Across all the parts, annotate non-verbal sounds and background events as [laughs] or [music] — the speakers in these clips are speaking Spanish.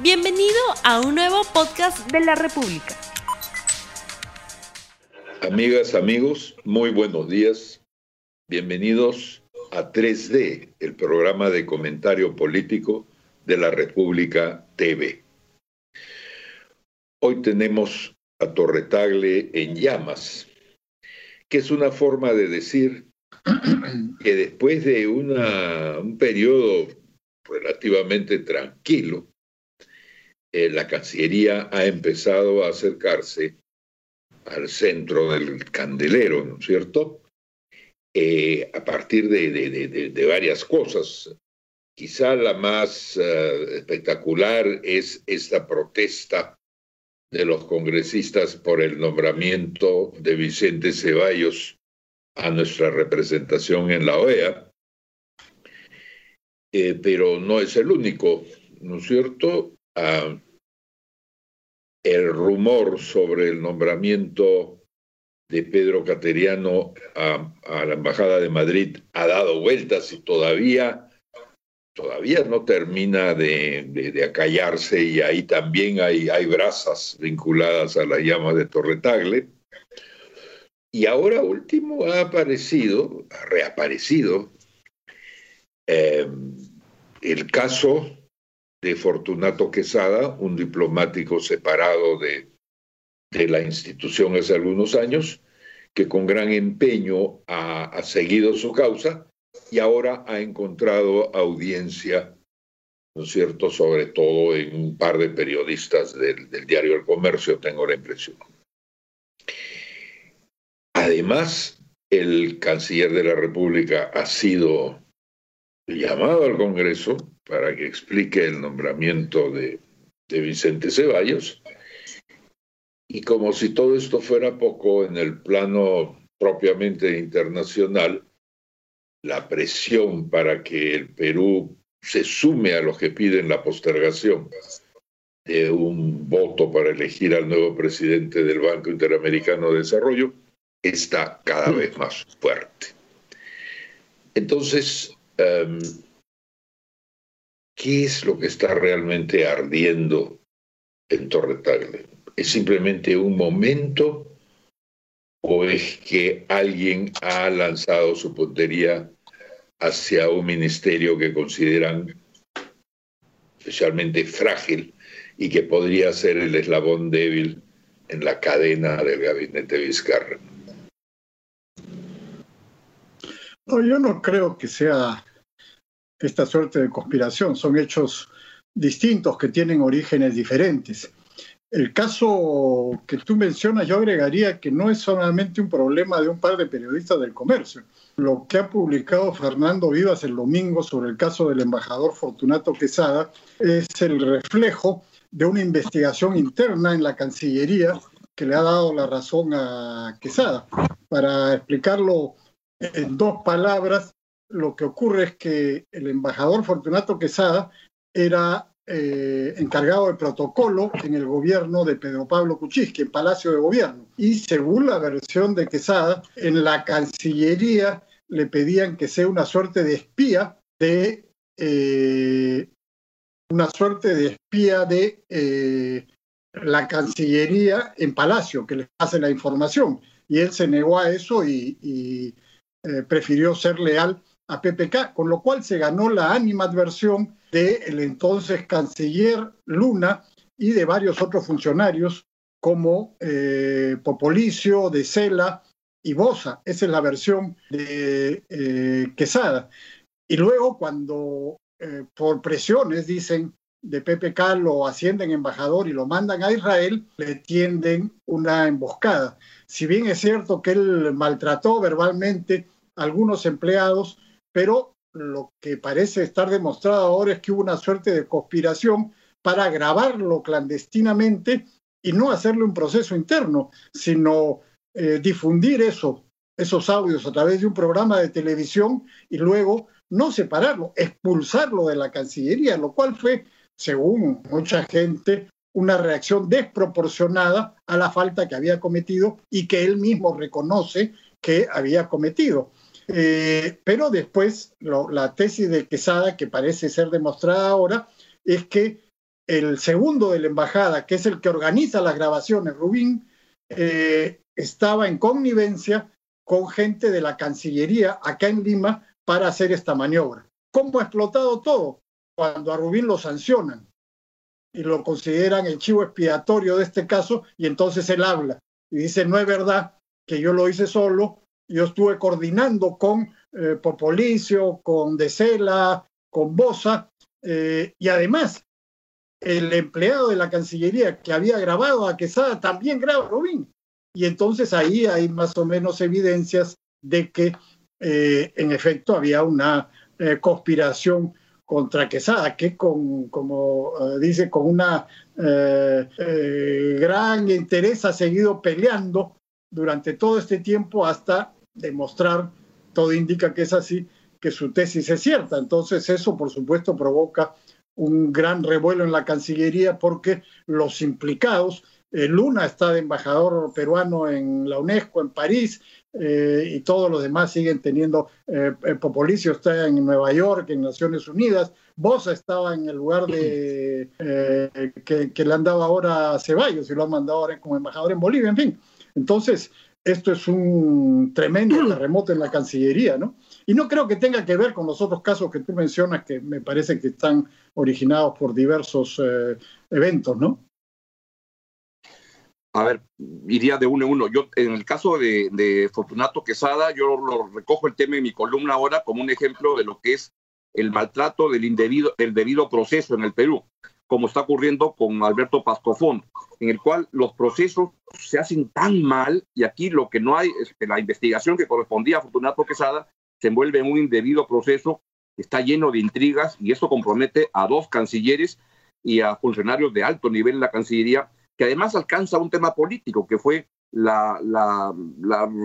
Bienvenido a un nuevo podcast de la República. Amigas, amigos, muy buenos días. Bienvenidos a 3D, el programa de comentario político de la República TV. Hoy tenemos a Torretagle en llamas, que es una forma de decir [clears throat] que después de un periodo relativamente tranquilo, eh, la Cancillería ha empezado a acercarse al centro del candelero, ¿no es cierto? Eh, a partir de, varias cosas. Quizá la más eh, espectacular es esta protesta de los congresistas por el nombramiento de Vicente Ceballos a nuestra representación en la OEA, pero no es el único, ¿no es cierto? El rumor sobre el nombramiento de Pedro Cateriano a, la Embajada de Madrid ha dado vueltas y todavía, todavía no termina de, acallarse y ahí también hay, hay brasas vinculadas a la llama de Torretagle. Y ahora último ha aparecido, ha reaparecido eh, el caso de Fortunato Quesada, un diplomático separado de, de la institución hace algunos años, que con gran empeño ha, seguido su causa y ahora ha encontrado audiencia, ¿no es cierto?, sobre todo en un par de periodistas del, del diario El Comercio, tengo la impresión. Además, el canciller de la República ha sido llamado al Congreso para que explique el nombramiento de, Vicente Ceballos. Y como si todo esto fuera poco en el plano propiamente internacional, la presión para que el Perú se sume a los que piden la postergación de un voto para elegir al nuevo presidente del Banco Interamericano de Desarrollo está cada vez más fuerte. Entonces, em, ¿qué es lo que está realmente ardiendo en Torre ¿Es simplemente un momento o es que alguien ha lanzado su puntería hacia un ministerio que consideran especialmente frágil y que podría ser el eslabón débil en la cadena del gabinete Vizcarra? No, yo no creo que sea esta suerte de conspiración. Son hechos distintos que tienen orígenes diferentes. El caso que tú mencionas, yo agregaría que no es solamente un problema de un par de periodistas del comercio. Lo que ha publicado Fernando Vivas el domingo sobre el caso del embajador Fortunato Quesada es el reflejo de una investigación interna en la Cancillería que le ha dado la razón a Quesada. Para explicarlo en dos palabras, lo que ocurre es que el embajador Fortunato Quesada era eh, encargado del protocolo en el gobierno de Pedro Pablo Kuczynski, en Palacio de Gobierno. Y según la versión de Quesada, en la Cancillería le pedían que sea una suerte de espía de eh, una suerte de espía de eh, la Cancillería en Palacio, que les pase la información. Y él se negó a eso y, prefirió ser leal a PPK, con lo cual se ganó la animadversión del entonces canciller Luna y de varios otros funcionarios como eh, Popolicio, De Cela y Bosa. Esa es la versión de eh, Quesada. Y luego cuando eh, por presiones, dicen, de PPK lo ascienden embajador y lo mandan a Israel, le tienden una emboscada. Si bien es cierto que él maltrató verbalmente a algunos empleados, pero lo que parece estar demostrado ahora es que hubo una suerte de conspiración para grabarlo clandestinamente y no hacerle un proceso interno, sino eh, difundir eso, esos audios a través de un programa de televisión y luego no separarlo, expulsarlo de la Cancillería, lo cual fue, según mucha gente, una reacción desproporcionada a la falta que había cometido y que él mismo reconoce que había cometido. Eh, pero después la tesis de Quesada, que parece ser demostrada ahora, es que el segundo de la embajada, que es el que organiza las grabaciones, Rubín, eh, estaba en connivencia con gente de la Cancillería acá en Lima para hacer esta maniobra. ¿Cómo ha explotado todo? Cuando a Rubín lo sancionan y lo consideran el chivo expiatorio de este caso y entonces él habla y dice, no es verdad que yo lo hice solo, yo estuve coordinando con eh, Popolicio, con Decela, con Bosa, eh, y además el empleado de la Cancillería que había grabado a Quesada también graba a Rubín. Y entonces ahí hay más o menos evidencias de que eh, en efecto había una eh, conspiración contra Quesada, que con, como dice, con una gran interés ha seguido peleando durante todo este tiempo hasta demostrar, todo indica que es así, que su tesis es cierta. Entonces eso, por supuesto, provoca un gran revuelo en la Cancillería porque los implicados, eh, Luna está de embajador peruano en la UNESCO, en París, eh, y todos los demás siguen teniendo, eh, Popolicio está en Nueva York, en Naciones Unidas, Bosa estaba en el lugar de que, le han dado ahora a Ceballos y lo han mandado ahora como embajador en Bolivia, en fin. Entonces, esto es un tremendo [clears throat] terremoto en la Cancillería, ¿no? Y no creo que tenga que ver con los otros casos que tú mencionas, que me parece que están originados por diversos eh, eventos, ¿no? A ver, iría de uno en uno. Yo, en el caso de, Fortunato Quesada, yo lo recojo el tema en mi columna ahora como un ejemplo de lo que es el maltrato del indebido, del debido proceso en el Perú, como está ocurriendo con Alberto Pascofón, en el cual los procesos se hacen tan mal y aquí lo que no hay es que la investigación que correspondía a Fortunato Quesada se envuelve en un indebido proceso, está lleno de intrigas y eso compromete a dos cancilleres y a funcionarios de alto nivel en la Cancillería, que además alcanza un tema político, que fue la, la,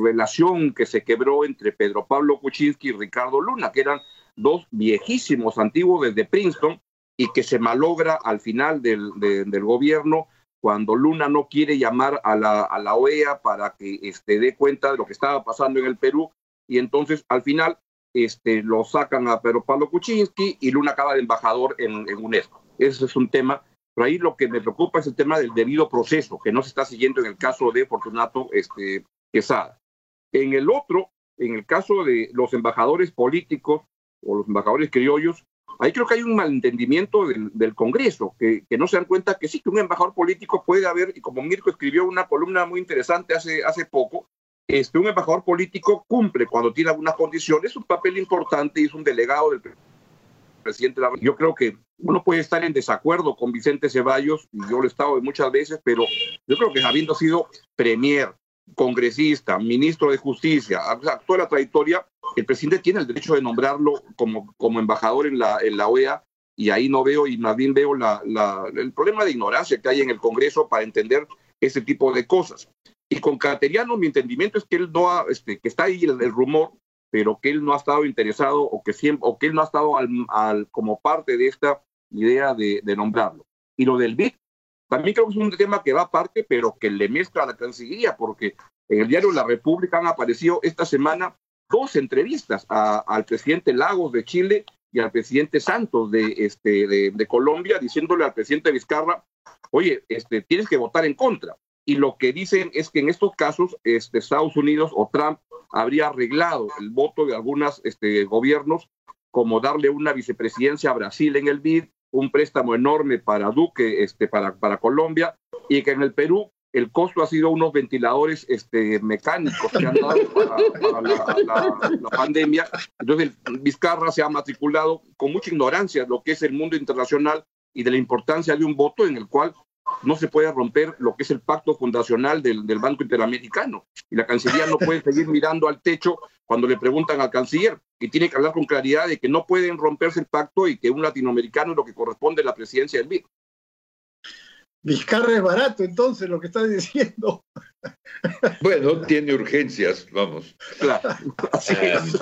relación que se quebró entre Pedro Pablo Kuczynski y Ricardo Luna, que eran dos viejísimos antiguos desde Princeton y que se malogra al final del, del gobierno cuando Luna no quiere llamar a la, a la OEA para que este, dé cuenta de lo que estaba pasando en el Perú y entonces al final este, lo sacan a Pedro Pablo Kuczynski y Luna acaba de embajador en, UNESCO. Ese es un tema, pero ahí lo que me preocupa es el tema del debido proceso, que no se está siguiendo en el caso de Fortunato este, Quesada. En el otro, en el caso de los embajadores políticos o los embajadores criollos, ahí creo que hay un malentendimiento del, del Congreso, que, que, no se dan cuenta que sí, que un embajador político puede haber, y como Mirko escribió una columna muy interesante hace, hace poco, este, un embajador político cumple cuando tiene algunas condiciones un papel importante y es un delegado del presidente. Yo creo que uno puede estar en desacuerdo con Vicente Ceballos, y yo lo he estado muchas veces, pero yo creo que habiendo sido premier, congresista, ministro de Justicia, toda la trayectoria, el presidente tiene el derecho de nombrarlo como, como embajador en la, en la OEA y ahí no veo, y más bien veo la, el problema de ignorancia que hay en el Congreso para entender ese tipo de cosas. Y con Cateriano mi entendimiento es que él no ha, este, que está ahí el, rumor, pero que él no ha estado interesado o que siempre, o que él no ha estado al, como parte de esta idea de, nombrarlo. Y lo del BID, también creo que es un tema que va aparte, pero que le mezcla a la Cancillería, porque en el diario La República han aparecido esta semana dos entrevistas al presidente Lagos de Chile y al presidente Santos de, este, de, de, Colombia, diciéndole al presidente Vizcarra, oye, este, tienes que votar en contra y lo que dicen es que en estos casos este, Estados Unidos o Trump habría arreglado el voto de algunos este, gobiernos, como darle una vicepresidencia a Brasil en el BID, un préstamo enorme para Duque, este, para, para Colombia, y que en el Perú el costo ha sido unos ventiladores este, mecánicos que han dado para, la, pandemia. Entonces, Vizcarra se ha matriculado con mucha ignorancia de lo que es el mundo internacional y de la importancia de un voto en el cual no se puede romper lo que es el pacto fundacional del, Banco Interamericano. Y la Cancillería no puede seguir mirando al techo cuando le preguntan al canciller y tiene que hablar con claridad de que no pueden romperse el pacto y que un latinoamericano es lo que corresponde a la presidencia del BID. Vizcarra es barato, entonces, lo que está diciendo. Bueno, tiene urgencias, vamos. Claro, así es.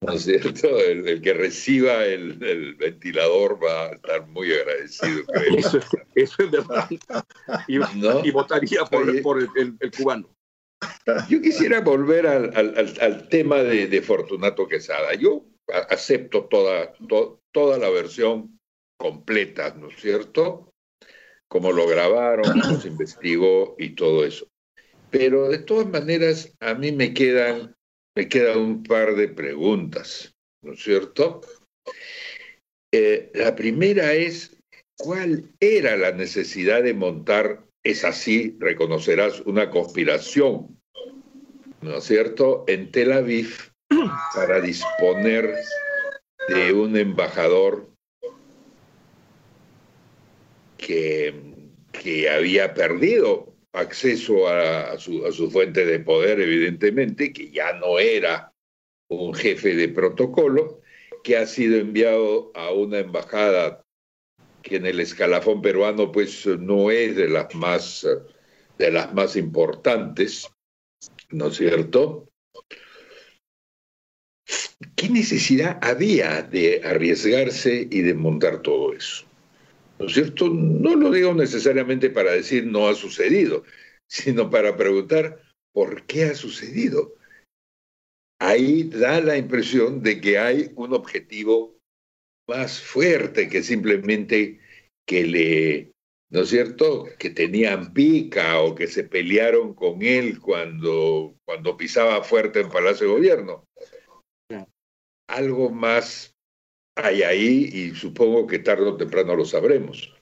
¿No es cierto? El, que reciba el, ventilador va a estar muy agradecido. Eso, es verdad. Y, votaría por, el, cubano. Yo quisiera volver al, tema de, Fortunato Quesada. Yo acepto toda, toda la versión completas, ¿no es cierto? Cómo lo grabaron, [coughs] cómo se investigó y todo eso. Pero de todas maneras, a mí me quedan, me quedan un par de preguntas, ¿no es cierto? Eh, la primera es, ¿cuál era la necesidad de montar, es así, reconocerás, una conspiración, ¿no es cierto?, en Tel Aviv [coughs] para disponer de un embajador que, había perdido acceso a, su, a su fuente de poder, evidentemente, que ya no era un jefe de protocolo, que ha sido enviado a una embajada que en el escalafón peruano pues no es de las más de las más importantes, ¿no es cierto? ¿Qué necesidad había de arriesgarse y de montar todo eso? ¿No es cierto? No lo digo necesariamente para decir no ha sucedido, sino para preguntar por qué ha sucedido. Ahí da la impresión de que hay un objetivo más fuerte que simplemente que le, ¿no es cierto?, que tenían pica o que se pelearon con él cuando, cuando pisaba fuerte en Palacio de Gobierno. Algo más hay ahí y supongo que tarde o temprano lo sabremos.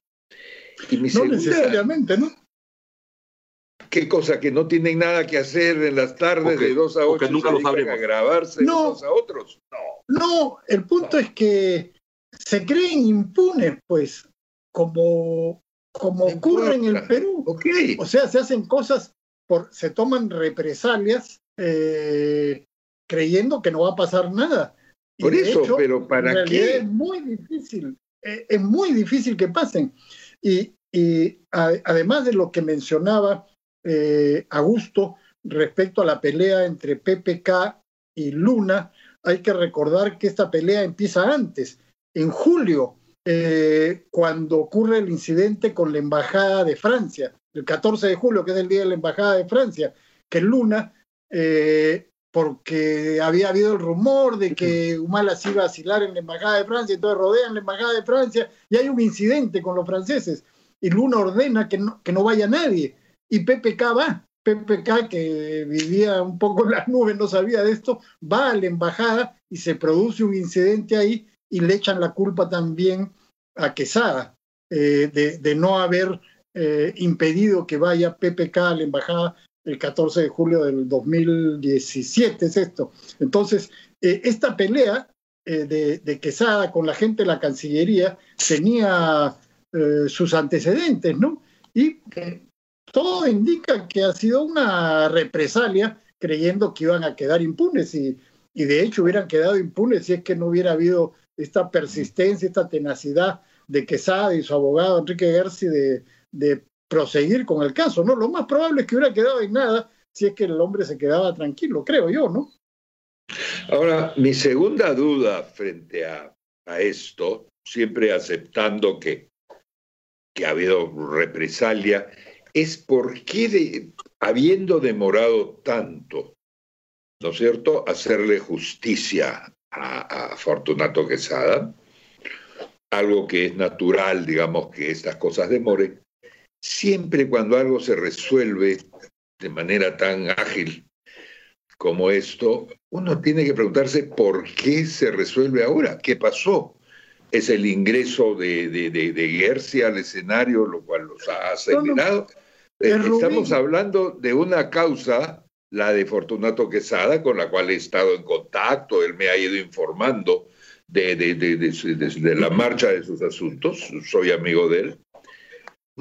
Y no necesariamente, ¿no? ¿Qué cosa? ¿Que no tienen nada que hacer en las tardes de dos a ocho? Que nunca lo sabremos. A grabarse no, unos a otros. No. No, el punto es que se creen impunes, pues, como, como ocurre en el Perú. Okay. O sea, se hacen cosas, por, se toman represalias eh, creyendo que no va a pasar nada. Por eso, pero ¿para qué? Es muy difícil, eh, es muy difícil que pasen. Y, y además de lo que mencionaba eh, Augusto respecto a la pelea entre PPK y Luna, hay que recordar que esta pelea empieza antes, en julio, eh, cuando ocurre el incidente con la Embajada de Francia, el 14 de julio, que es el día de la Embajada de Francia, que Luna eh, porque había habido el rumor de que Humala se iba a asilar en la Embajada de Francia, entonces rodean la Embajada de Francia y hay un incidente con los franceses. Y Luna ordena que no, que no vaya nadie. Y PPK va. PPK, que vivía un poco en las nubes, no sabía de esto, va a la embajada y se produce un incidente ahí y le echan la culpa también a Quesada eh, de, de, no haber eh, impedido que vaya PPK a la embajada el 14 de julio del 2017 es esto. Entonces, eh, esta pelea eh, de, de, Quesada con la gente de la Cancillería tenía eh, sus antecedentes, ¿no? Y todo indica que ha sido una represalia creyendo que iban a quedar impunes y, y de hecho hubieran quedado impunes si es que no hubiera habido esta persistencia, esta tenacidad de Quesada y su abogado Enrique Gersi de, de proseguir con el caso, ¿no? Lo más probable es que hubiera quedado en nada si es que el hombre se quedaba tranquilo, creo yo, ¿no? Ahora, mi segunda duda frente a, a esto, siempre aceptando que, que ha habido represalia, es por qué, habiendo demorado tanto, ¿no es cierto?, hacerle justicia a, a Fortunato Quesada, algo que es natural, digamos, que estas cosas demoren, siempre cuando algo se resuelve de manera tan ágil como esto, uno tiene que preguntarse por qué se resuelve ahora, qué pasó. Es el ingreso de, de, de, de al escenario, lo cual los ha acelerado. Eh, estamos hablando de una causa, la de Fortunato Quesada, con la cual he estado en contacto, él me ha ido informando de, de la marcha de sus asuntos, soy amigo de él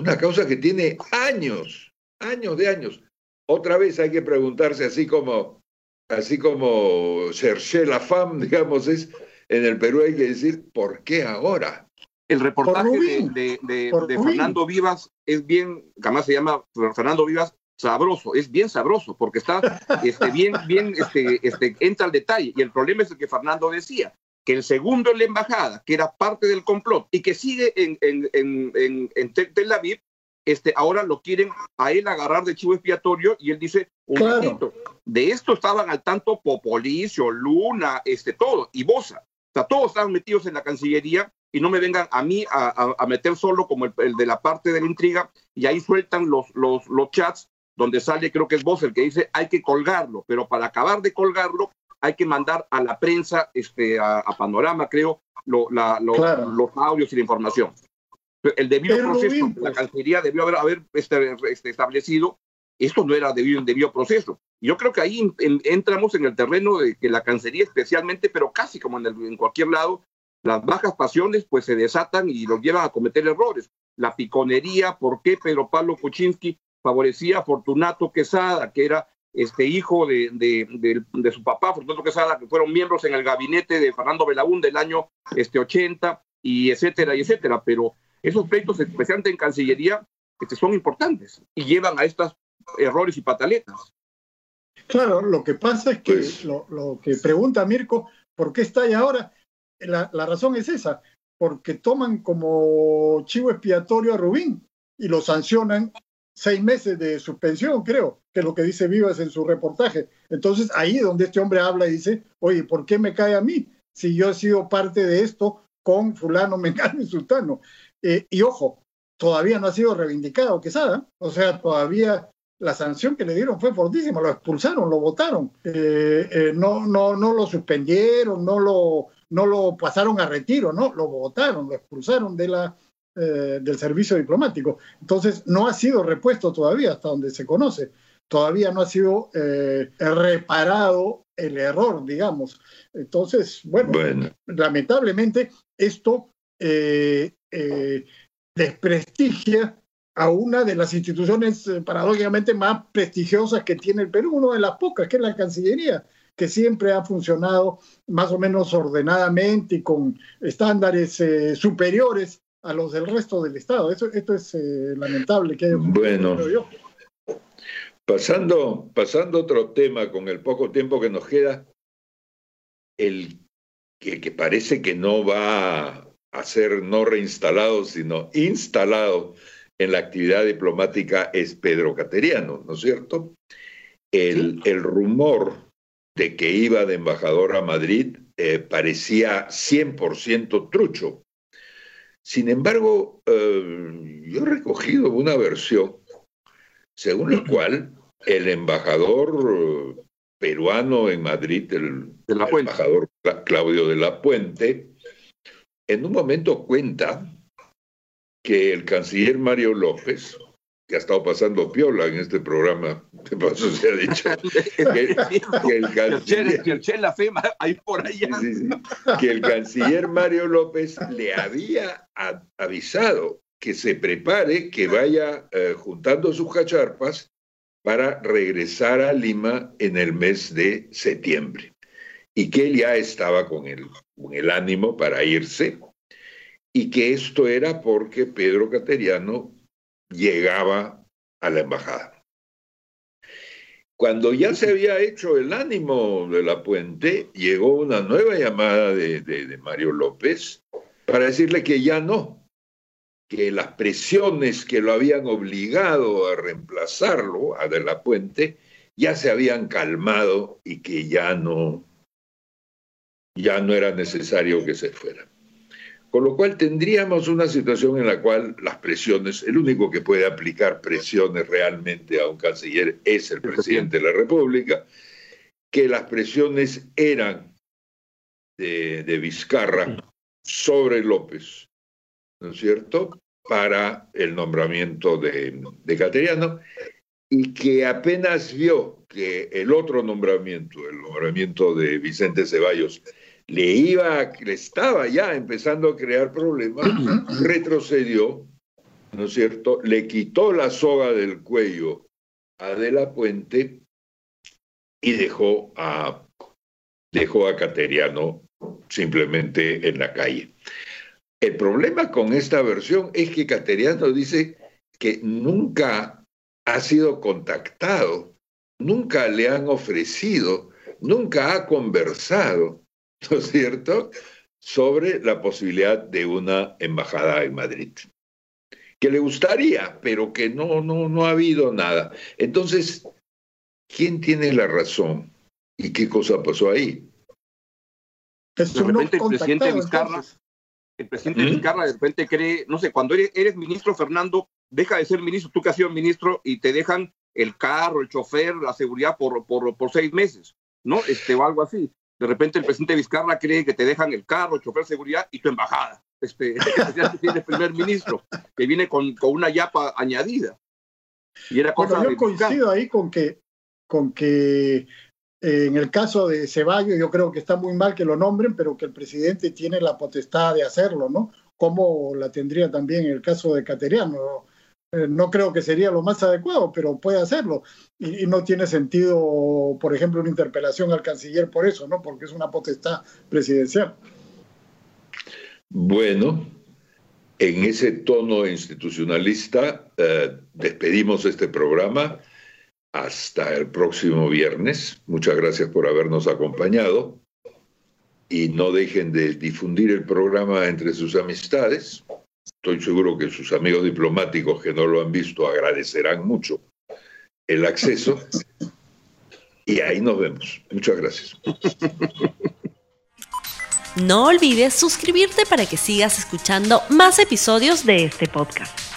una causa que tiene años, años de años. Otra vez hay que preguntarse, así como, así como cherché la fam, [laughs] digamos, es en el Perú hay que decir, ¿por qué ahora? El reportaje de, de, de, de Fernando Vivas es bien, además se llama Fernando Vivas sabroso, es bien sabroso, porque está este, bien, bien, este, este, entra al detalle. Y el problema es el que Fernando decía, que el segundo en la embajada, que era parte del complot y que sigue en, en, en, en Tel Aviv, este, ahora lo quieren a él agarrar de chivo expiatorio y él dice, un claro. de esto estaban al tanto Popolicio, Luna, este, todo, y Bosa. O sea, todos estaban metidos en la Cancillería y no me vengan a mí a, meter solo como el, de la parte de la intriga y ahí sueltan los, los, los chats donde sale, creo que es vos el que dice, hay que colgarlo, pero para acabar de colgarlo hay que mandar a la prensa, este, a, Panorama, creo, lo, la, los audios y la información. El debido proceso, la pues. Cancillería debió haber, haber este, este, establecido, esto no era debido en debido proceso. Yo creo que ahí entramos en el terreno de que la Cancillería especialmente, pero casi como en, en cualquier lado, las bajas pasiones pues se desatan y los llevan a cometer errores. La piconería, ¿por qué Pedro Pablo Kuczynski favorecía a Fortunato Quesada, que era este hijo de, de, su papá, Fortunato Quesada, que fueron miembros en el gabinete de Fernando Belaún del año este, 80, y etcétera, y etcétera. Pero esos pleitos, especialmente en Cancillería, este, son importantes y llevan a estos errores y pataletas. Claro, lo que pasa es que pues lo, lo, que pregunta Mirko, ¿por qué está ahí ahora? La, la razón es esa, porque toman como chivo expiatorio a Rubín y lo sancionan seis meses de suspensión, creo, que es lo que dice Vivas en su reportaje. Entonces, ahí donde este hombre habla y dice, oye, ¿por qué me cae a mí? Si yo he sido parte de esto con fulano, [laughs] mengano y sultano. Eh, y ojo, todavía no ha sido reivindicado Quesada, o sea, todavía la sanción que le dieron fue fortísima, lo expulsaron, lo votaron, eh, eh, no, no, no lo suspendieron, no lo, no lo pasaron a retiro, no, lo votaron, lo expulsaron de la, eh, del servicio diplomático. Entonces, no ha sido repuesto todavía, hasta donde se conoce. Todavía no ha sido eh, reparado el error, digamos. Entonces, bueno, lamentablemente esto eh, desprestigia a una de las instituciones paradójicamente más prestigiosas que tiene el Perú, una de las pocas, que es la Cancillería, que siempre ha funcionado más o menos ordenadamente y con estándares superiores a los del resto del Estado. Eso, esto es eh, lamentable que haya Bueno, pasando, pasando otro tema con el poco tiempo que nos queda, el que, que parece que no va a ser no reinstalado, sino instalado en la actividad diplomática es Pedro Cateriano, ¿no es cierto? El, el rumor de que iba de embajador a Madrid eh, parecía 100% trucho. Sin embargo, eh, yo he recogido una versión según la cual el embajador eh, peruano en Madrid, el, embajador Claudio de la Puente, en un momento cuenta que el canciller Mario López que ha estado pasando piola en este programa, de paso se ha dicho, que, el canciller, por que el canciller Mario López le había avisado que se prepare, que vaya eh, juntando sus cacharpas para regresar a Lima en el mes de septiembre. Y que él ya estaba con el, con el ánimo para irse. Y que esto era porque Pedro Cateriano llegaba a la embajada. Cuando ya se había hecho el ánimo de la puente, llegó una nueva llamada de, Mario López para decirle que ya no, que las presiones que lo habían obligado a reemplazarlo, a de la puente, ya se habían calmado y que ya no, ya no era necesario que se fuera. Con lo cual tendríamos una situación en la cual las presiones, el único que puede aplicar presiones realmente a un canciller es el presidente de la República, que las presiones eran de, Vizcarra sobre López, ¿no es cierto?, para el nombramiento de, de Cateriano, y que apenas vio que el otro nombramiento, el nombramiento de Vicente Ceballos, le iba, le estaba ya empezando a crear problemas, [clears throat] retrocedió, ¿no es cierto? Le quitó la soga del cuello a De la Puente y dejó a, dejó a Cateriano simplemente en la calle. El problema con esta versión es que Cateriano dice que nunca ha sido contactado, nunca le han ofrecido, nunca ha conversado [laughs] ¿no es cierto?, sobre la posibilidad de una embajada en Madrid. Que le gustaría, pero que no, no, no ha habido nada. Entonces, ¿quién tiene la razón? ¿Y qué cosa pasó ahí? de repente el presidente Vizcarra, El presidente Vizcarra de repente cree, no sé, cuando eres, eres, ministro, Fernando, deja de ser ministro, tú que has sido ministro, y te dejan el carro, el chofer, la seguridad por, por, por seis meses, ¿no? Este, o algo así. De repente el presidente Vizcarra cree que te dejan el carro, el chofer, seguridad y tu embajada. Este, [laughs] el primer ministro, que viene con, con una yapa añadida. Y era cosa yo coincido ahí con que, con que eh, en el caso de Ceballos, yo creo que está muy mal que lo nombren, pero que el presidente tiene la potestad de hacerlo, ¿no? Como la tendría también en el caso de Cateriano. Eh, no creo que sería lo más adecuado, pero puede hacerlo. Y, no tiene sentido, por ejemplo, una interpelación al canciller por eso, ¿no? Porque es una potestad presidencial. Bueno, en ese tono institucionalista eh, despedimos este programa hasta el próximo viernes. Muchas gracias por habernos acompañado y no dejen de difundir el programa entre sus amistades. Estoy seguro que sus amigos diplomáticos que no lo han visto agradecerán mucho el acceso. Y ahí nos vemos. Muchas gracias. No olvides suscribirte para que sigas escuchando más episodios de este podcast.